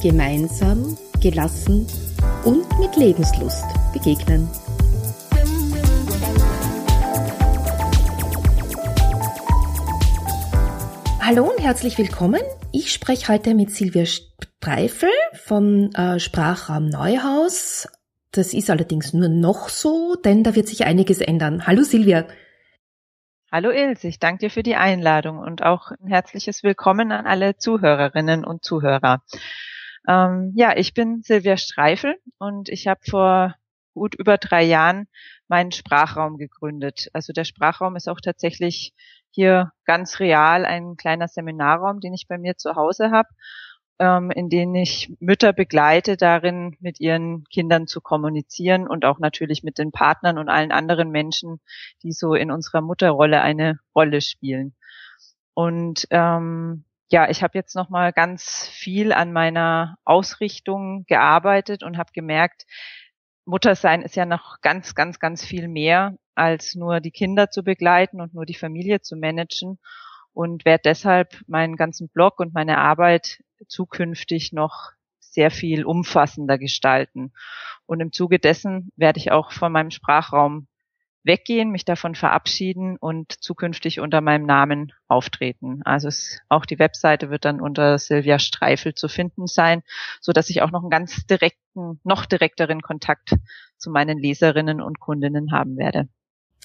gemeinsam, gelassen und mit Lebenslust begegnen. Hallo und herzlich willkommen. Ich spreche heute mit Silvia Streifel vom äh, Sprachraum Neuhaus. Das ist allerdings nur noch so, denn da wird sich einiges ändern. Hallo Silvia. Hallo Ilse, ich danke dir für die Einladung und auch ein herzliches Willkommen an alle Zuhörerinnen und Zuhörer. Ähm, ja, ich bin Silvia Streifel und ich habe vor gut über drei Jahren meinen Sprachraum gegründet. Also der Sprachraum ist auch tatsächlich hier ganz real ein kleiner Seminarraum, den ich bei mir zu Hause habe, ähm, in dem ich Mütter begleite, darin mit ihren Kindern zu kommunizieren und auch natürlich mit den Partnern und allen anderen Menschen, die so in unserer Mutterrolle eine Rolle spielen. Und ähm, ja, ich habe jetzt noch mal ganz viel an meiner Ausrichtung gearbeitet und habe gemerkt, Muttersein ist ja noch ganz, ganz, ganz viel mehr als nur die Kinder zu begleiten und nur die Familie zu managen und werde deshalb meinen ganzen Blog und meine Arbeit zukünftig noch sehr viel umfassender gestalten. Und im Zuge dessen werde ich auch von meinem Sprachraum weggehen, mich davon verabschieden und zukünftig unter meinem Namen auftreten. Also es, auch die Webseite wird dann unter Silvia Streifel zu finden sein, so dass ich auch noch einen ganz direkten, noch direkteren Kontakt zu meinen Leserinnen und Kundinnen haben werde.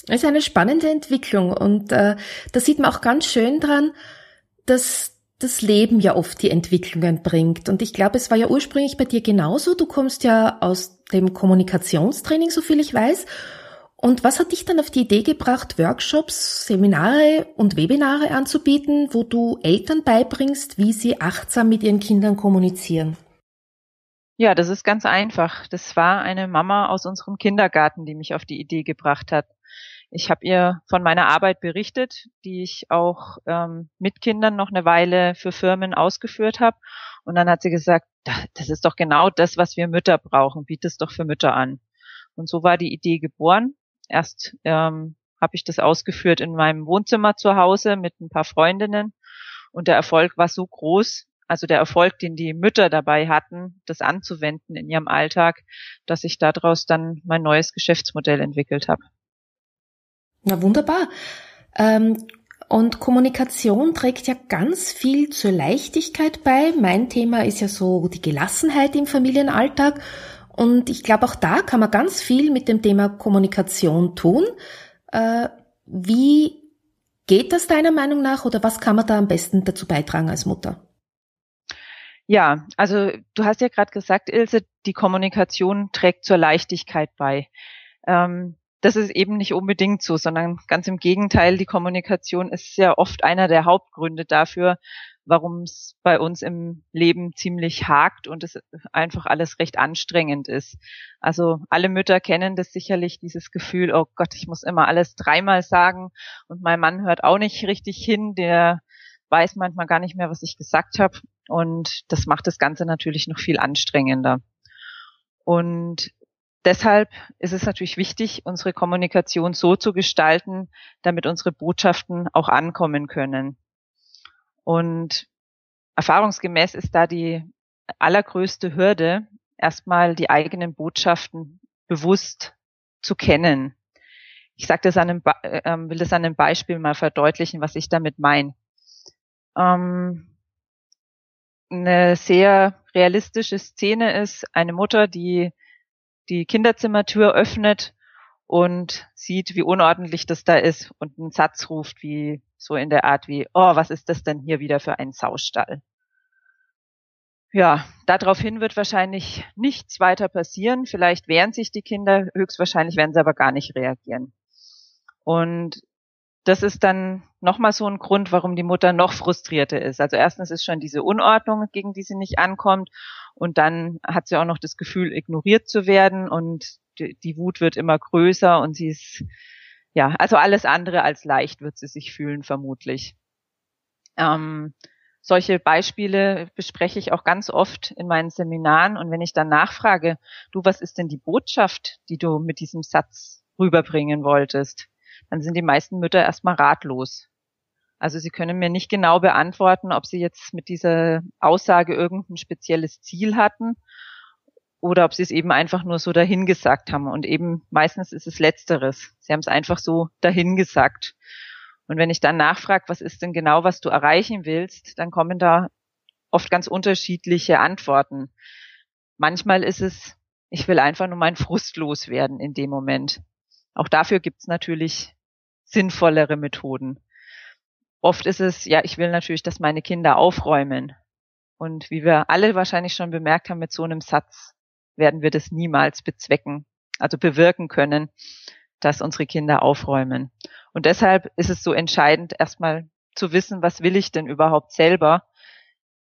Das ist eine spannende Entwicklung und äh, da sieht man auch ganz schön dran, dass das Leben ja oft die Entwicklungen bringt. Und ich glaube, es war ja ursprünglich bei dir genauso. Du kommst ja aus dem Kommunikationstraining, so viel ich weiß. Und was hat dich dann auf die Idee gebracht, Workshops, Seminare und Webinare anzubieten, wo du Eltern beibringst, wie sie achtsam mit ihren Kindern kommunizieren? Ja, das ist ganz einfach. Das war eine Mama aus unserem Kindergarten, die mich auf die Idee gebracht hat. Ich habe ihr von meiner Arbeit berichtet, die ich auch ähm, mit Kindern noch eine Weile für Firmen ausgeführt habe. Und dann hat sie gesagt, das ist doch genau das, was wir Mütter brauchen. Biet es doch für Mütter an. Und so war die Idee geboren. Erst ähm, habe ich das ausgeführt in meinem Wohnzimmer zu Hause mit ein paar Freundinnen und der Erfolg war so groß, also der Erfolg, den die Mütter dabei hatten, das anzuwenden in ihrem Alltag, dass ich daraus dann mein neues Geschäftsmodell entwickelt habe. Na wunderbar. Ähm, und Kommunikation trägt ja ganz viel zur Leichtigkeit bei. Mein Thema ist ja so die Gelassenheit im Familienalltag. Und ich glaube, auch da kann man ganz viel mit dem Thema Kommunikation tun. Äh, wie geht das deiner Meinung nach oder was kann man da am besten dazu beitragen als Mutter? Ja, also du hast ja gerade gesagt, Ilse, die Kommunikation trägt zur Leichtigkeit bei. Ähm, das ist eben nicht unbedingt so, sondern ganz im Gegenteil, die Kommunikation ist ja oft einer der Hauptgründe dafür, warum es bei uns im Leben ziemlich hakt und es einfach alles recht anstrengend ist. Also alle Mütter kennen das sicherlich, dieses Gefühl, oh Gott, ich muss immer alles dreimal sagen und mein Mann hört auch nicht richtig hin, der weiß manchmal gar nicht mehr, was ich gesagt habe und das macht das Ganze natürlich noch viel anstrengender. Und deshalb ist es natürlich wichtig, unsere Kommunikation so zu gestalten, damit unsere Botschaften auch ankommen können. Und erfahrungsgemäß ist da die allergrößte Hürde, erstmal die eigenen Botschaften bewusst zu kennen. Ich sage das an einem, äh, will das an einem Beispiel mal verdeutlichen, was ich damit meine. Ähm, eine sehr realistische Szene ist eine Mutter, die die Kinderzimmertür öffnet und sieht, wie unordentlich das da ist und einen Satz ruft, wie so in der Art wie, oh, was ist das denn hier wieder für ein Saustall? Ja, daraufhin wird wahrscheinlich nichts weiter passieren. Vielleicht wehren sich die Kinder, höchstwahrscheinlich werden sie aber gar nicht reagieren. Und das ist dann nochmal so ein Grund, warum die Mutter noch frustrierter ist. Also erstens ist schon diese Unordnung, gegen die sie nicht ankommt. Und dann hat sie auch noch das Gefühl, ignoriert zu werden und die, die Wut wird immer größer und sie ist, ja, also alles andere als leicht wird sie sich fühlen, vermutlich. Ähm, solche Beispiele bespreche ich auch ganz oft in meinen Seminaren. Und wenn ich dann nachfrage, du, was ist denn die Botschaft, die du mit diesem Satz rüberbringen wolltest, dann sind die meisten Mütter erstmal ratlos. Also sie können mir nicht genau beantworten, ob sie jetzt mit dieser Aussage irgendein spezielles Ziel hatten oder ob sie es eben einfach nur so dahingesagt haben. Und eben meistens ist es letzteres. Sie haben es einfach so dahingesagt. Und wenn ich dann nachfrage, was ist denn genau, was du erreichen willst, dann kommen da oft ganz unterschiedliche Antworten. Manchmal ist es, ich will einfach nur meinen Frust loswerden in dem Moment. Auch dafür gibt's natürlich sinnvollere Methoden. Oft ist es, ja, ich will natürlich, dass meine Kinder aufräumen. Und wie wir alle wahrscheinlich schon bemerkt haben, mit so einem Satz werden wir das niemals bezwecken, also bewirken können, dass unsere Kinder aufräumen. Und deshalb ist es so entscheidend, erstmal zu wissen, was will ich denn überhaupt selber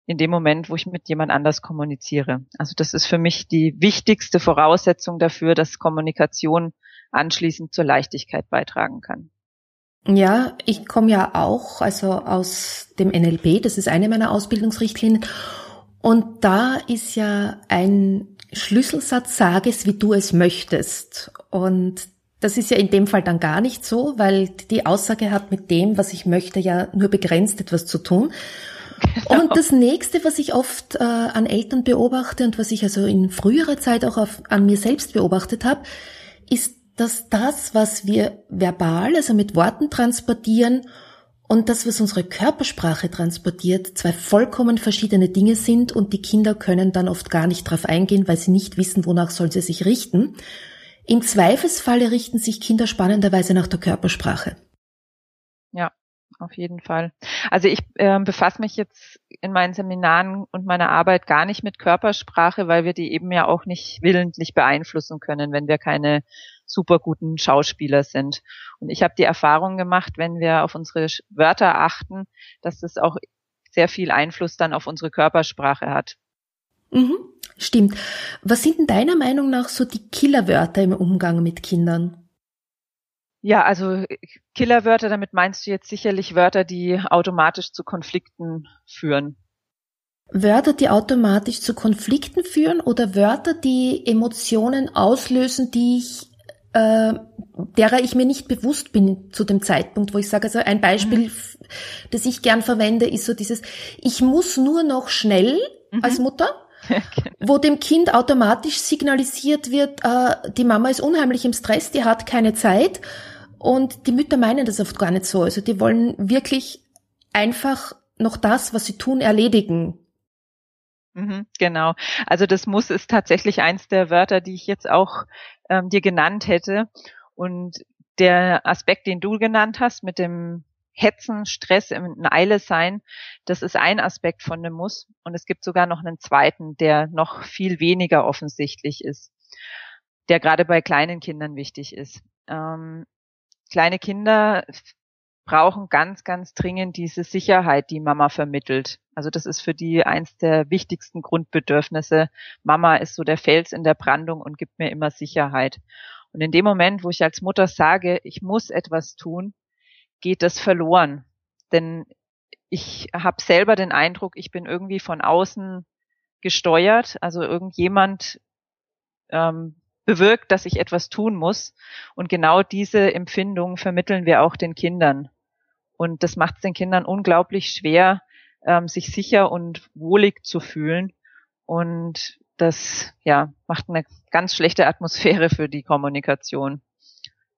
in dem Moment, wo ich mit jemand anders kommuniziere. Also das ist für mich die wichtigste Voraussetzung dafür, dass Kommunikation anschließend zur Leichtigkeit beitragen kann. Ja, ich komme ja auch also aus dem NLP, das ist eine meiner Ausbildungsrichtlinien. Und da ist ja ein Schlüsselsatz, sag es, wie du es möchtest. Und das ist ja in dem Fall dann gar nicht so, weil die Aussage hat mit dem, was ich möchte, ja nur begrenzt etwas zu tun. Genau. Und das nächste, was ich oft äh, an Eltern beobachte und was ich also in früherer Zeit auch auf, an mir selbst beobachtet habe, ist dass das, was wir verbal, also mit Worten transportieren und das, was unsere Körpersprache transportiert, zwei vollkommen verschiedene Dinge sind und die Kinder können dann oft gar nicht drauf eingehen, weil sie nicht wissen, wonach sollen sie sich richten. Im Zweifelsfalle richten sich Kinder spannenderweise nach der Körpersprache. Ja, auf jeden Fall. Also ich äh, befasse mich jetzt in meinen Seminaren und meiner Arbeit gar nicht mit Körpersprache, weil wir die eben ja auch nicht willentlich beeinflussen können, wenn wir keine super guten Schauspieler sind. Und ich habe die Erfahrung gemacht, wenn wir auf unsere Wörter achten, dass das auch sehr viel Einfluss dann auf unsere Körpersprache hat. Mhm, stimmt. Was sind denn deiner Meinung nach so die Killerwörter im Umgang mit Kindern? Ja, also Killerwörter, damit meinst du jetzt sicherlich Wörter, die automatisch zu Konflikten führen. Wörter, die automatisch zu Konflikten führen oder Wörter, die Emotionen auslösen, die ich äh, derer ich mir nicht bewusst bin zu dem Zeitpunkt, wo ich sage, also ein Beispiel, mhm. das ich gern verwende, ist so dieses, ich muss nur noch schnell mhm. als Mutter, genau. wo dem Kind automatisch signalisiert wird, äh, die Mama ist unheimlich im Stress, die hat keine Zeit. Und die Mütter meinen das oft gar nicht so. Also die wollen wirklich einfach noch das, was sie tun, erledigen. Mhm, genau. Also das muss ist tatsächlich eins der Wörter, die ich jetzt auch ähm, dir genannt hätte. Und der Aspekt, den du genannt hast, mit dem Hetzen, Stress, in Eile sein, das ist ein Aspekt von dem Muss. Und es gibt sogar noch einen zweiten, der noch viel weniger offensichtlich ist, der gerade bei kleinen Kindern wichtig ist. Ähm, kleine Kinder brauchen ganz, ganz dringend diese Sicherheit, die Mama vermittelt. Also das ist für die eins der wichtigsten Grundbedürfnisse. Mama ist so der Fels in der Brandung und gibt mir immer Sicherheit. Und in dem Moment, wo ich als Mutter sage, ich muss etwas tun, geht das verloren. Denn ich habe selber den Eindruck, ich bin irgendwie von außen gesteuert. Also irgendjemand ähm, bewirkt, dass ich etwas tun muss. Und genau diese Empfindung vermitteln wir auch den Kindern. Und das macht es den Kindern unglaublich schwer, ähm, sich sicher und wohlig zu fühlen. Und das ja macht eine ganz schlechte Atmosphäre für die Kommunikation.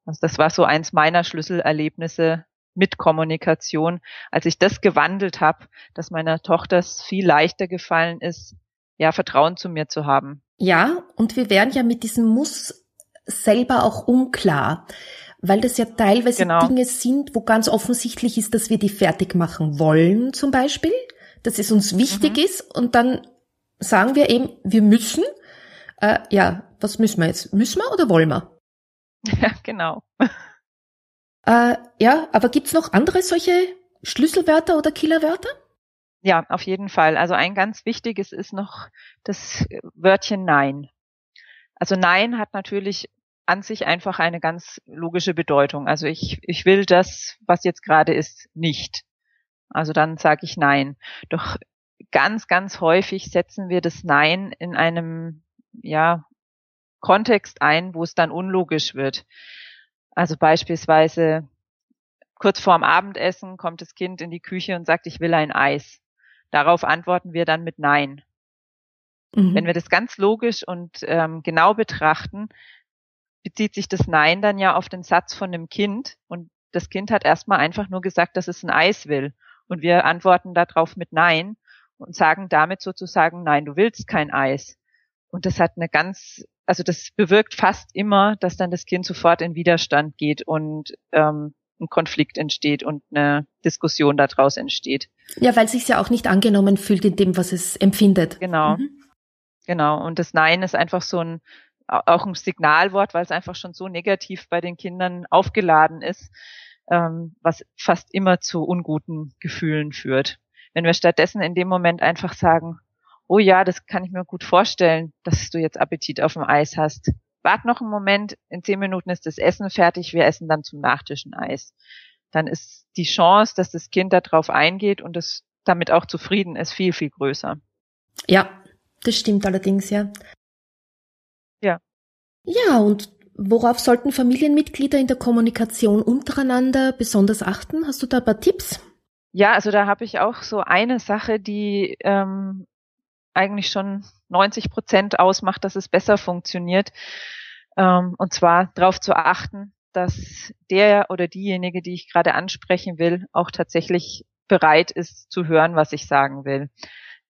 Also das war so eins meiner Schlüsselerlebnisse mit Kommunikation, als ich das gewandelt habe, dass meiner Tochter es viel leichter gefallen ist, ja, Vertrauen zu mir zu haben. Ja, und wir werden ja mit diesem Muss selber auch unklar, weil das ja teilweise genau. Dinge sind, wo ganz offensichtlich ist, dass wir die fertig machen wollen, zum Beispiel, dass es uns wichtig mhm. ist und dann sagen wir eben, wir müssen. Äh, ja, was müssen wir jetzt? Müssen wir oder wollen wir? Ja, genau. Äh, ja, aber gibt's noch andere solche Schlüsselwörter oder Killerwörter? Ja, auf jeden Fall. Also ein ganz wichtiges ist noch das Wörtchen Nein. Also Nein hat natürlich an sich einfach eine ganz logische Bedeutung. Also ich, ich will das, was jetzt gerade ist, nicht. Also dann sage ich Nein. Doch ganz, ganz häufig setzen wir das Nein in einem, ja, Kontext ein, wo es dann unlogisch wird. Also beispielsweise kurz vorm Abendessen kommt das Kind in die Küche und sagt, ich will ein Eis. Darauf antworten wir dann mit Nein. Mhm. Wenn wir das ganz logisch und ähm, genau betrachten, bezieht sich das Nein dann ja auf den Satz von dem Kind und das Kind hat erstmal einfach nur gesagt, dass es ein Eis will. Und wir antworten darauf mit Nein und sagen damit sozusagen, nein, du willst kein Eis. Und das hat eine ganz, also das bewirkt fast immer, dass dann das Kind sofort in Widerstand geht und ähm, ein Konflikt entsteht und eine Diskussion daraus entsteht. Ja, weil es sich ja auch nicht angenommen fühlt in dem, was es empfindet. Genau. Mhm. Genau. Und das Nein ist einfach so ein, auch ein Signalwort, weil es einfach schon so negativ bei den Kindern aufgeladen ist, ähm, was fast immer zu unguten Gefühlen führt. Wenn wir stattdessen in dem Moment einfach sagen, oh ja, das kann ich mir gut vorstellen, dass du jetzt Appetit auf dem Eis hast. Wart noch einen Moment, in zehn Minuten ist das Essen fertig, wir essen dann zum Nachtisch ein Eis. Dann ist die Chance, dass das Kind darauf eingeht und es damit auch zufrieden ist, viel, viel größer. Ja, das stimmt allerdings. Ja. Ja, und worauf sollten Familienmitglieder in der Kommunikation untereinander besonders achten? Hast du da ein paar Tipps? Ja, also da habe ich auch so eine Sache, die ähm, eigentlich schon 90 Prozent ausmacht, dass es besser funktioniert. Ähm, und zwar darauf zu achten, dass der oder diejenige, die ich gerade ansprechen will, auch tatsächlich bereit ist zu hören, was ich sagen will.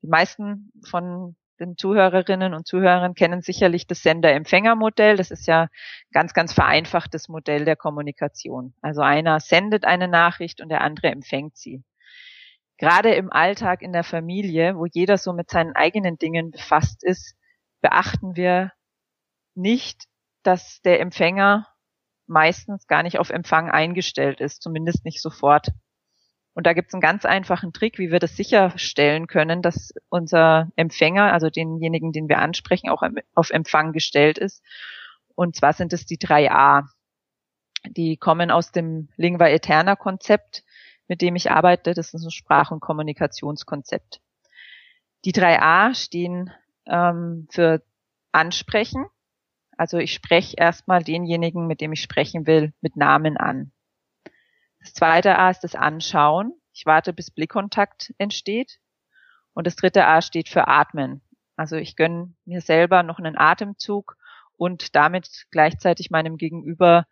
Die meisten von den Zuhörerinnen und Zuhörern kennen sicherlich das Sender-Empfänger-Modell. Das ist ja ganz, ganz vereinfachtes Modell der Kommunikation. Also einer sendet eine Nachricht und der andere empfängt sie gerade im Alltag in der Familie, wo jeder so mit seinen eigenen Dingen befasst ist, beachten wir nicht, dass der Empfänger meistens gar nicht auf Empfang eingestellt ist, zumindest nicht sofort. Und da gibt es einen ganz einfachen Trick, wie wir das sicherstellen können, dass unser Empfänger, also denjenigen, den wir ansprechen, auch auf Empfang gestellt ist. Und zwar sind es die drei A. Die kommen aus dem Lingua Eterna Konzept mit dem ich arbeite. Das ist ein Sprach- und Kommunikationskonzept. Die drei A stehen ähm, für Ansprechen. Also ich spreche erstmal denjenigen, mit dem ich sprechen will, mit Namen an. Das zweite A ist das Anschauen. Ich warte, bis Blickkontakt entsteht. Und das dritte A steht für Atmen. Also ich gönne mir selber noch einen Atemzug und damit gleichzeitig meinem Gegenüber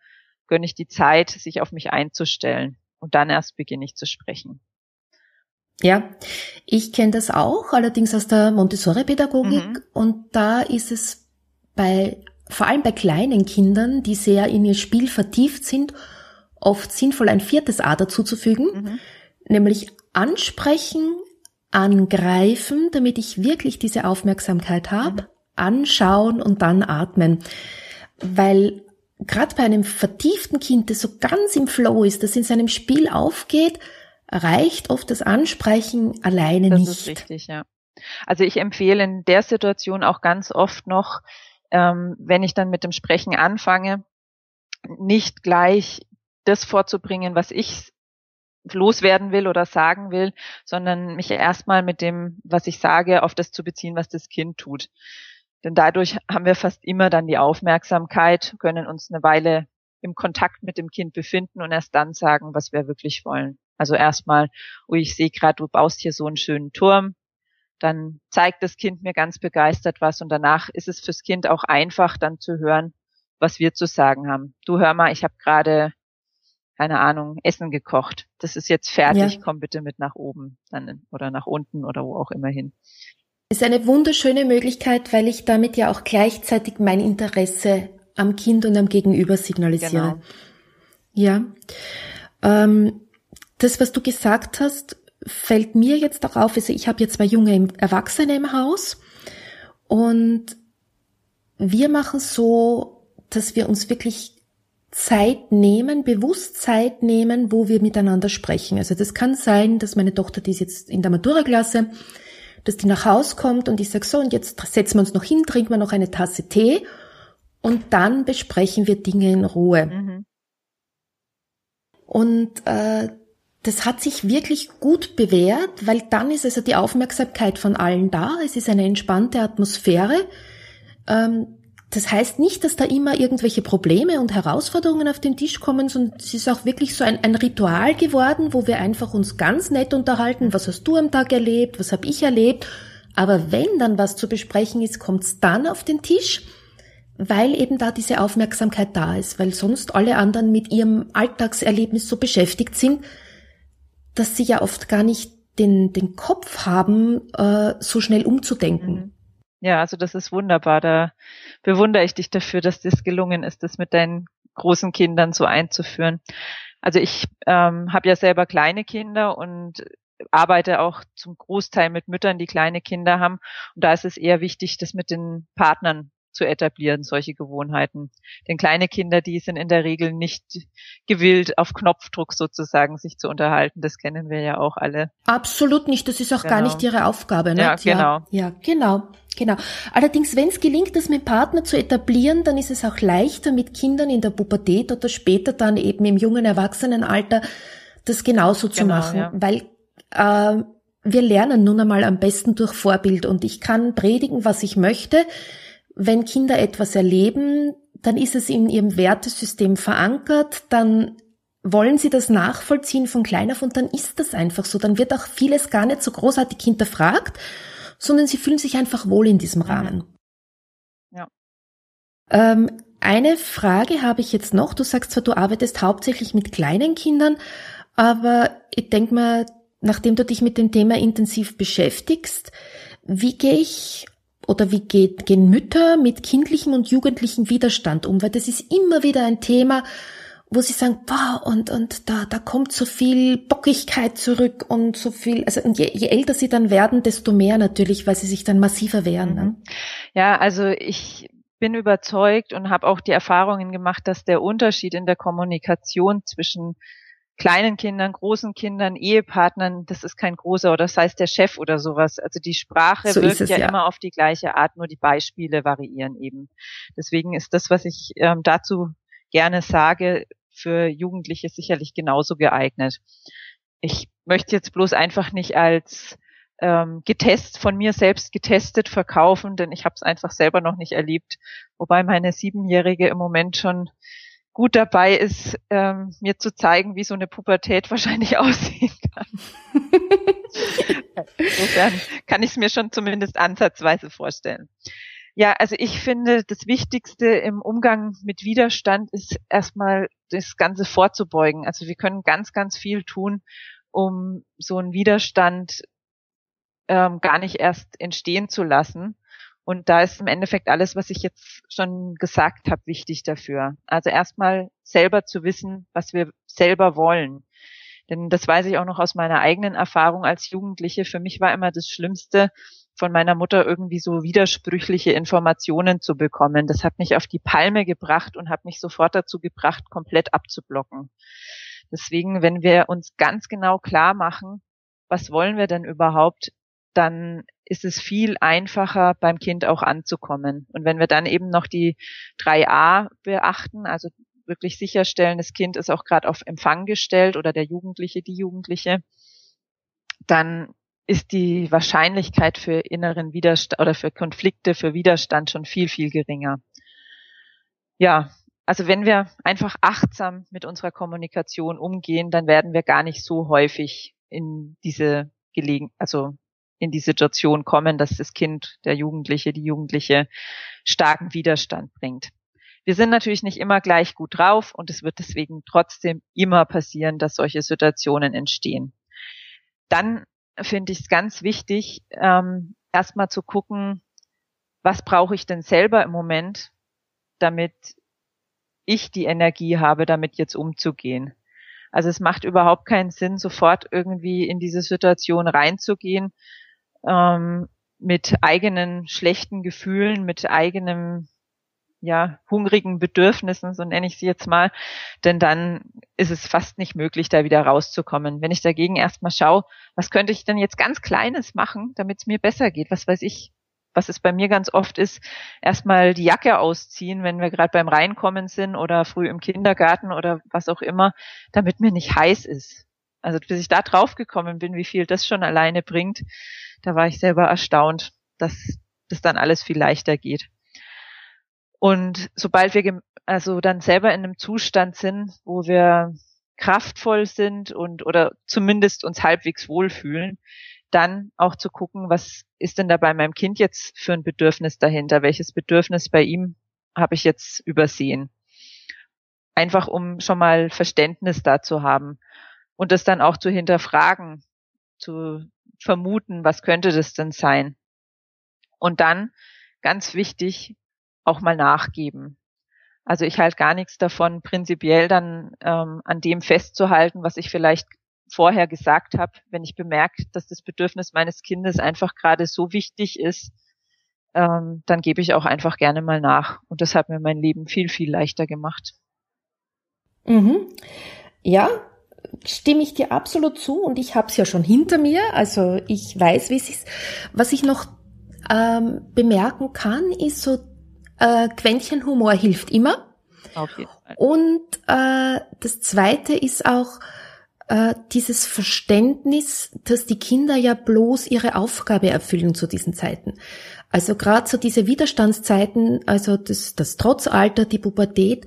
gönne ich die Zeit, sich auf mich einzustellen und dann erst beginne ich zu sprechen. Ja, ich kenne das auch, allerdings aus der Montessori-Pädagogik mhm. und da ist es bei, vor allem bei kleinen Kindern, die sehr in ihr Spiel vertieft sind, oft sinnvoll ein viertes A dazuzufügen, mhm. nämlich ansprechen, angreifen, damit ich wirklich diese Aufmerksamkeit habe, mhm. anschauen und dann atmen. Weil gerade bei einem vertieften Kind, das so ganz im Flow ist, das in seinem Spiel aufgeht, reicht oft das Ansprechen alleine das nicht. Das ist richtig, ja. Also ich empfehle in der Situation auch ganz oft noch, ähm, wenn ich dann mit dem Sprechen anfange, nicht gleich das vorzubringen, was ich loswerden will oder sagen will, sondern mich erstmal mit dem, was ich sage, auf das zu beziehen, was das Kind tut. Denn dadurch haben wir fast immer dann die Aufmerksamkeit, können uns eine Weile im Kontakt mit dem Kind befinden und erst dann sagen, was wir wirklich wollen. Also erstmal, oh, ich sehe gerade, du baust hier so einen schönen Turm. Dann zeigt das Kind mir ganz begeistert was und danach ist es fürs Kind auch einfach, dann zu hören, was wir zu sagen haben. Du hör mal, ich habe gerade keine Ahnung, Essen gekocht. Das ist jetzt fertig, ja. komm bitte mit nach oben dann oder nach unten oder wo auch immer hin ist eine wunderschöne Möglichkeit, weil ich damit ja auch gleichzeitig mein Interesse am Kind und am Gegenüber signalisiere. Genau. Ja. Ähm, das, was du gesagt hast, fällt mir jetzt auch auf. Also ich habe jetzt zwei junge Erwachsene im Haus und wir machen so, dass wir uns wirklich Zeit nehmen, bewusst Zeit nehmen, wo wir miteinander sprechen. Also das kann sein, dass meine Tochter, die ist jetzt in der Matura-Klasse, dass die nach Haus kommt und ich sage so, und jetzt setzen wir uns noch hin, trinken wir noch eine Tasse Tee und dann besprechen wir Dinge in Ruhe. Mhm. Und äh, das hat sich wirklich gut bewährt, weil dann ist also die Aufmerksamkeit von allen da. Es ist eine entspannte Atmosphäre. Ähm, das heißt nicht, dass da immer irgendwelche Probleme und Herausforderungen auf den Tisch kommen, sondern es ist auch wirklich so ein, ein Ritual geworden, wo wir einfach uns ganz nett unterhalten. Was hast du am Tag erlebt? Was habe ich erlebt? Aber wenn dann was zu besprechen ist, kommt es dann auf den Tisch, weil eben da diese Aufmerksamkeit da ist, weil sonst alle anderen mit ihrem Alltagserlebnis so beschäftigt sind, dass sie ja oft gar nicht den, den Kopf haben, äh, so schnell umzudenken. Mhm. Ja, also das ist wunderbar. Da bewundere ich dich dafür, dass das gelungen ist, das mit deinen großen Kindern so einzuführen. Also ich ähm, habe ja selber kleine Kinder und arbeite auch zum Großteil mit Müttern, die kleine Kinder haben. Und da ist es eher wichtig, das mit den Partnern zu etablieren, solche Gewohnheiten. Denn kleine Kinder, die sind in der Regel nicht gewillt, auf Knopfdruck sozusagen sich zu unterhalten. Das kennen wir ja auch alle. Absolut nicht. Das ist auch genau. gar nicht ihre Aufgabe. Ne? Ja, genau. Ja, ja genau. Genau. Allerdings, wenn es gelingt, das mit Partner zu etablieren, dann ist es auch leichter mit Kindern in der Pubertät oder später dann eben im jungen Erwachsenenalter das genauso zu genau, machen, ja. weil äh, wir lernen nun einmal am besten durch Vorbild und ich kann predigen, was ich möchte wenn Kinder etwas erleben, dann ist es in ihrem Wertesystem verankert, dann wollen sie das nachvollziehen von klein auf und dann ist das einfach so. Dann wird auch vieles gar nicht so großartig hinterfragt, sondern sie fühlen sich einfach wohl in diesem Rahmen. Ja. Ähm, eine Frage habe ich jetzt noch. Du sagst zwar, du arbeitest hauptsächlich mit kleinen Kindern, aber ich denke mal, nachdem du dich mit dem Thema intensiv beschäftigst, wie gehe ich oder wie geht, gehen Mütter mit kindlichem und jugendlichem Widerstand um? Weil das ist immer wieder ein Thema, wo sie sagen, boah, und, und da, da kommt so viel Bockigkeit zurück und so viel, also je, je älter sie dann werden, desto mehr natürlich, weil sie sich dann massiver wehren. Ne? Ja, also ich bin überzeugt und habe auch die Erfahrungen gemacht, dass der Unterschied in der Kommunikation zwischen kleinen Kindern, großen Kindern, Ehepartnern, das ist kein großer oder das heißt der Chef oder sowas. Also die Sprache so wirkt es, ja, ja, immer auf die gleiche Art, nur die Beispiele variieren eben. Deswegen ist das, was ich ähm, dazu gerne sage, für Jugendliche sicherlich genauso geeignet. Ich möchte jetzt bloß einfach nicht als ähm, getest von mir selbst getestet verkaufen, denn ich habe es einfach selber noch nicht erlebt. Wobei meine Siebenjährige im Moment schon gut dabei ist, ähm, mir zu zeigen, wie so eine Pubertät wahrscheinlich aussehen kann. Insofern kann ich es mir schon zumindest ansatzweise vorstellen. Ja, also ich finde, das Wichtigste im Umgang mit Widerstand ist erstmal das Ganze vorzubeugen. Also wir können ganz, ganz viel tun, um so einen Widerstand ähm, gar nicht erst entstehen zu lassen. Und da ist im Endeffekt alles, was ich jetzt schon gesagt habe, wichtig dafür. Also erstmal selber zu wissen, was wir selber wollen. Denn das weiß ich auch noch aus meiner eigenen Erfahrung als Jugendliche. Für mich war immer das Schlimmste, von meiner Mutter irgendwie so widersprüchliche Informationen zu bekommen. Das hat mich auf die Palme gebracht und hat mich sofort dazu gebracht, komplett abzublocken. Deswegen, wenn wir uns ganz genau klar machen, was wollen wir denn überhaupt, dann ist es viel einfacher, beim Kind auch anzukommen. Und wenn wir dann eben noch die 3a beachten, also wirklich sicherstellen, das Kind ist auch gerade auf Empfang gestellt oder der Jugendliche, die Jugendliche, dann ist die Wahrscheinlichkeit für inneren Widerstand oder für Konflikte, für Widerstand schon viel, viel geringer. Ja, also wenn wir einfach achtsam mit unserer Kommunikation umgehen, dann werden wir gar nicht so häufig in diese Gelegen, also in die Situation kommen, dass das Kind, der Jugendliche, die Jugendliche starken Widerstand bringt. Wir sind natürlich nicht immer gleich gut drauf und es wird deswegen trotzdem immer passieren, dass solche Situationen entstehen. Dann finde ich es ganz wichtig, ähm, erstmal zu gucken, was brauche ich denn selber im Moment, damit ich die Energie habe, damit jetzt umzugehen. Also es macht überhaupt keinen Sinn, sofort irgendwie in diese Situation reinzugehen ähm, mit eigenen schlechten Gefühlen, mit eigenem ja, hungrigen Bedürfnissen, so nenne ich sie jetzt mal, denn dann ist es fast nicht möglich, da wieder rauszukommen. Wenn ich dagegen erstmal schaue, was könnte ich denn jetzt ganz Kleines machen, damit es mir besser geht? Was weiß ich, was es bei mir ganz oft ist, erstmal die Jacke ausziehen, wenn wir gerade beim Reinkommen sind oder früh im Kindergarten oder was auch immer, damit mir nicht heiß ist. Also bis ich da drauf gekommen bin, wie viel das schon alleine bringt, da war ich selber erstaunt, dass das dann alles viel leichter geht. Und sobald wir also dann selber in einem Zustand sind, wo wir kraftvoll sind und oder zumindest uns halbwegs wohlfühlen, dann auch zu gucken, was ist denn da bei meinem Kind jetzt für ein Bedürfnis dahinter? Welches Bedürfnis bei ihm habe ich jetzt übersehen? Einfach um schon mal Verständnis dazu haben und das dann auch zu hinterfragen, zu vermuten, was könnte das denn sein? Und dann, ganz wichtig, auch mal nachgeben. Also ich halte gar nichts davon, prinzipiell dann ähm, an dem festzuhalten, was ich vielleicht vorher gesagt habe, wenn ich bemerke, dass das Bedürfnis meines Kindes einfach gerade so wichtig ist, ähm, dann gebe ich auch einfach gerne mal nach. Und das hat mir mein Leben viel, viel leichter gemacht. Mhm. Ja, stimme ich dir absolut zu und ich habe es ja schon hinter mir, also ich weiß, wie es ist. Was ich noch ähm, bemerken kann, ist so, äh, Quäntchen Humor hilft immer. Auf jeden Fall. Und äh, das Zweite ist auch äh, dieses Verständnis, dass die Kinder ja bloß ihre Aufgabe erfüllen zu diesen Zeiten. Also gerade so diese Widerstandszeiten, also das, das Trotzalter, die Pubertät,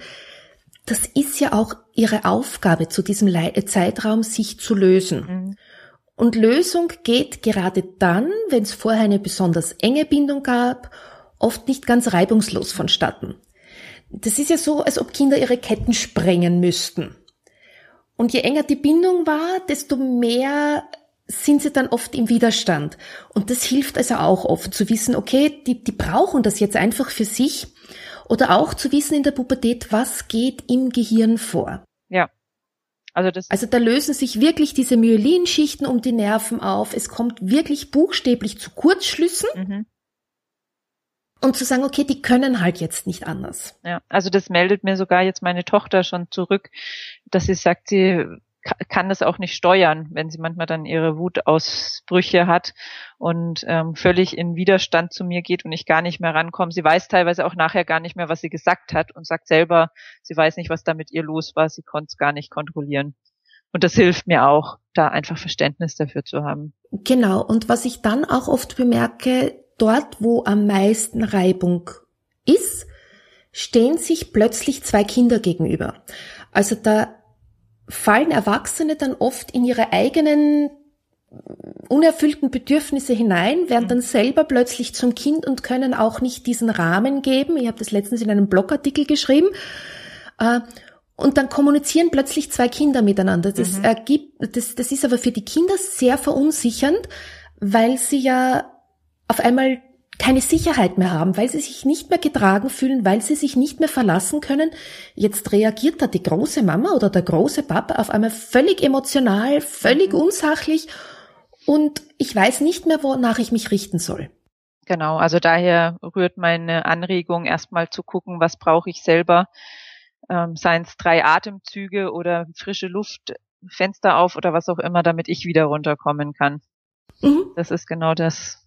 das ist ja auch ihre Aufgabe zu diesem Zeitraum, sich zu lösen. Mhm. Und Lösung geht gerade dann, wenn es vorher eine besonders enge Bindung gab, oft nicht ganz reibungslos vonstatten. Das ist ja so, als ob Kinder ihre Ketten sprengen müssten. Und je enger die Bindung war, desto mehr sind sie dann oft im Widerstand. Und das hilft also auch oft zu wissen, okay, die, die brauchen das jetzt einfach für sich oder auch zu wissen in der Pubertät, was geht im Gehirn vor. Ja. Also, das also da lösen sich wirklich diese Myelinschichten um die Nerven auf. Es kommt wirklich buchstäblich zu Kurzschlüssen. Mhm. Und zu sagen, okay, die können halt jetzt nicht anders. Ja, also das meldet mir sogar jetzt meine Tochter schon zurück, dass sie sagt, sie kann das auch nicht steuern, wenn sie manchmal dann ihre Wutausbrüche hat und ähm, völlig in Widerstand zu mir geht und ich gar nicht mehr rankomme. Sie weiß teilweise auch nachher gar nicht mehr, was sie gesagt hat und sagt selber, sie weiß nicht, was da mit ihr los war, sie konnte es gar nicht kontrollieren. Und das hilft mir auch, da einfach Verständnis dafür zu haben. Genau. Und was ich dann auch oft bemerke, dort, wo am meisten Reibung ist, stehen sich plötzlich zwei Kinder gegenüber. Also da fallen Erwachsene dann oft in ihre eigenen unerfüllten Bedürfnisse hinein, werden dann selber plötzlich zum Kind und können auch nicht diesen Rahmen geben. Ich habe das letztens in einem Blogartikel geschrieben. Äh, und dann kommunizieren plötzlich zwei Kinder miteinander. Das mhm. ergibt, das, das ist aber für die Kinder sehr verunsichernd, weil sie ja auf einmal keine Sicherheit mehr haben, weil sie sich nicht mehr getragen fühlen, weil sie sich nicht mehr verlassen können. Jetzt reagiert da die große Mama oder der große Papa auf einmal völlig emotional, völlig mhm. unsachlich und ich weiß nicht mehr, wonach ich mich richten soll. Genau, also daher rührt meine Anregung erstmal zu gucken, was brauche ich selber, ähm, seien es drei Atemzüge oder frische Luft, Fenster auf oder was auch immer, damit ich wieder runterkommen kann. Mhm. Das ist genau das,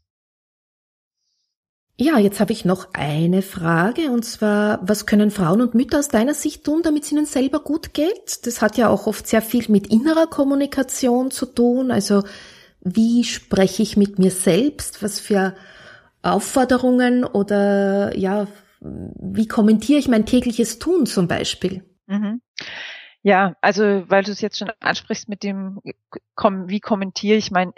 ja, jetzt habe ich noch eine Frage und zwar, was können Frauen und Mütter aus deiner Sicht tun, damit es ihnen selber gut geht? Das hat ja auch oft sehr viel mit innerer Kommunikation zu tun. Also wie spreche ich mit mir selbst? Was für Aufforderungen oder ja, wie kommentiere ich mein tägliches Tun zum Beispiel? Mhm. Ja, also weil du es jetzt schon ansprichst mit dem, wie kommentiere ich mein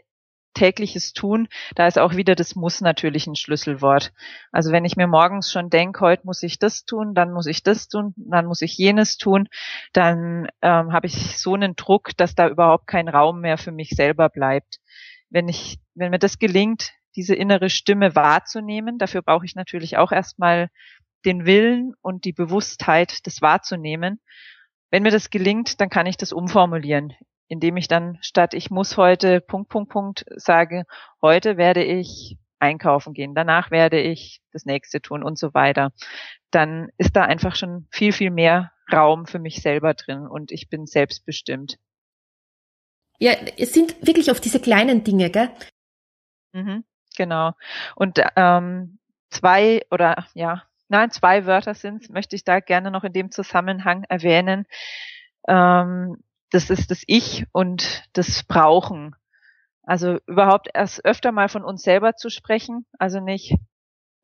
tägliches Tun, da ist auch wieder das Muss natürlich ein Schlüsselwort. Also wenn ich mir morgens schon denke, heute muss ich das tun, dann muss ich das tun, dann muss ich jenes tun, dann ähm, habe ich so einen Druck, dass da überhaupt kein Raum mehr für mich selber bleibt. Wenn ich, wenn mir das gelingt, diese innere Stimme wahrzunehmen, dafür brauche ich natürlich auch erstmal den Willen und die Bewusstheit, das wahrzunehmen. Wenn mir das gelingt, dann kann ich das umformulieren indem ich dann statt ich muss heute Punkt, Punkt, Punkt sage, heute werde ich einkaufen gehen, danach werde ich das nächste tun und so weiter. dann ist da einfach schon viel, viel mehr Raum für mich selber drin und ich bin selbstbestimmt. Ja, es sind wirklich oft diese kleinen Dinge, gell? Mhm, genau. Und ähm, zwei oder ja, nein, zwei Wörter sind, möchte ich da gerne noch in dem Zusammenhang erwähnen. Ähm, das ist das Ich und das Brauchen. Also überhaupt erst öfter mal von uns selber zu sprechen. Also nicht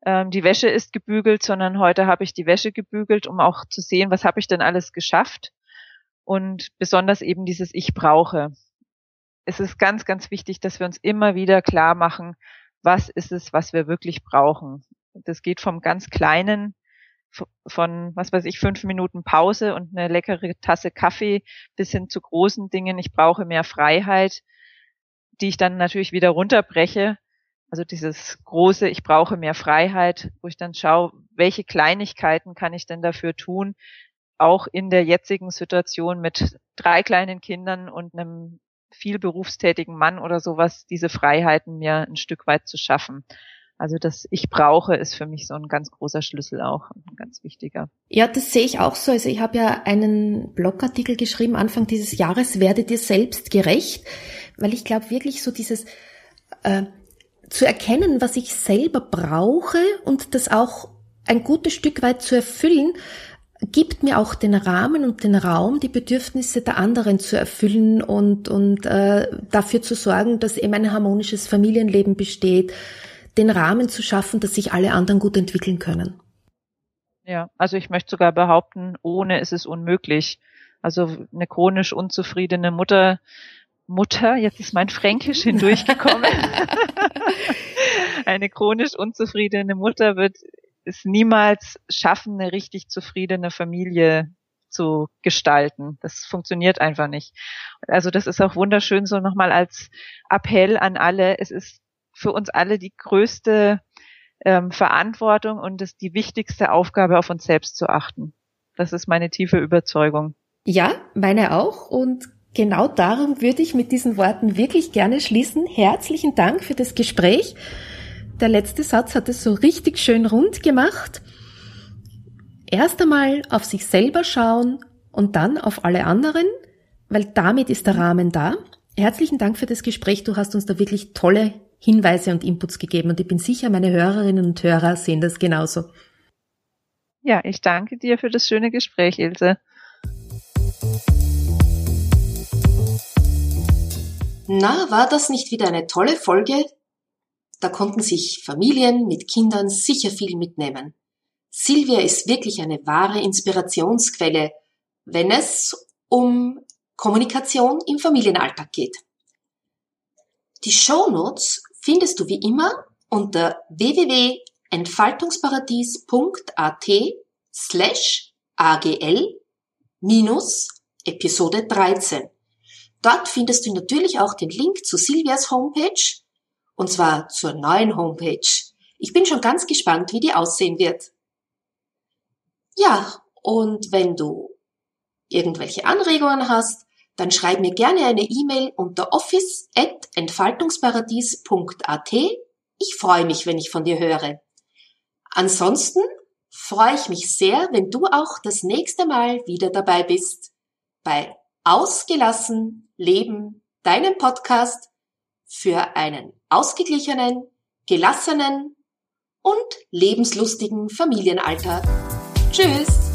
ähm, die Wäsche ist gebügelt, sondern heute habe ich die Wäsche gebügelt, um auch zu sehen, was habe ich denn alles geschafft. Und besonders eben dieses Ich brauche. Es ist ganz, ganz wichtig, dass wir uns immer wieder klar machen, was ist es, was wir wirklich brauchen. Das geht vom ganz kleinen, von, was weiß ich, fünf Minuten Pause und eine leckere Tasse Kaffee bis hin zu großen Dingen. Ich brauche mehr Freiheit, die ich dann natürlich wieder runterbreche. Also dieses große, ich brauche mehr Freiheit, wo ich dann schaue, welche Kleinigkeiten kann ich denn dafür tun, auch in der jetzigen Situation mit drei kleinen Kindern und einem viel berufstätigen Mann oder sowas, diese Freiheiten mir ein Stück weit zu schaffen. Also das Ich brauche ist für mich so ein ganz großer Schlüssel auch, ein ganz wichtiger. Ja, das sehe ich auch so. Also ich habe ja einen Blogartikel geschrieben, Anfang dieses Jahres, werde dir selbst gerecht, weil ich glaube wirklich so dieses äh, zu erkennen, was ich selber brauche und das auch ein gutes Stück weit zu erfüllen, gibt mir auch den Rahmen und den Raum, die Bedürfnisse der anderen zu erfüllen und, und äh, dafür zu sorgen, dass eben ein harmonisches Familienleben besteht, den Rahmen zu schaffen, dass sich alle anderen gut entwickeln können. Ja, also ich möchte sogar behaupten, ohne ist es unmöglich. Also eine chronisch unzufriedene Mutter, Mutter, jetzt ist mein Fränkisch hindurchgekommen. eine chronisch unzufriedene Mutter wird es niemals schaffen, eine richtig zufriedene Familie zu gestalten. Das funktioniert einfach nicht. Also das ist auch wunderschön so nochmal als Appell an alle. Es ist für uns alle die größte ähm, Verantwortung und es die wichtigste Aufgabe, auf uns selbst zu achten. Das ist meine tiefe Überzeugung. Ja, meine auch. Und genau darum würde ich mit diesen Worten wirklich gerne schließen. Herzlichen Dank für das Gespräch. Der letzte Satz hat es so richtig schön rund gemacht. Erst einmal auf sich selber schauen und dann auf alle anderen, weil damit ist der Rahmen da. Herzlichen Dank für das Gespräch. Du hast uns da wirklich tolle Hinweise und Inputs gegeben und ich bin sicher, meine Hörerinnen und Hörer sehen das genauso. Ja, ich danke dir für das schöne Gespräch, Ilse. Na, war das nicht wieder eine tolle Folge? Da konnten sich Familien mit Kindern sicher viel mitnehmen. Silvia ist wirklich eine wahre Inspirationsquelle, wenn es um Kommunikation im Familienalltag geht. Die Shownotes findest du wie immer unter www.entfaltungsparadies.at slash agl minus Episode 13. Dort findest du natürlich auch den Link zu Silvias Homepage und zwar zur neuen Homepage. Ich bin schon ganz gespannt, wie die aussehen wird. Ja, und wenn du irgendwelche Anregungen hast, dann schreib mir gerne eine E-Mail unter office.entfaltungsparadies.at. Ich freue mich, wenn ich von dir höre. Ansonsten freue ich mich sehr, wenn du auch das nächste Mal wieder dabei bist bei Ausgelassen Leben, deinem Podcast für einen ausgeglichenen, gelassenen und lebenslustigen Familienalltag. Tschüss!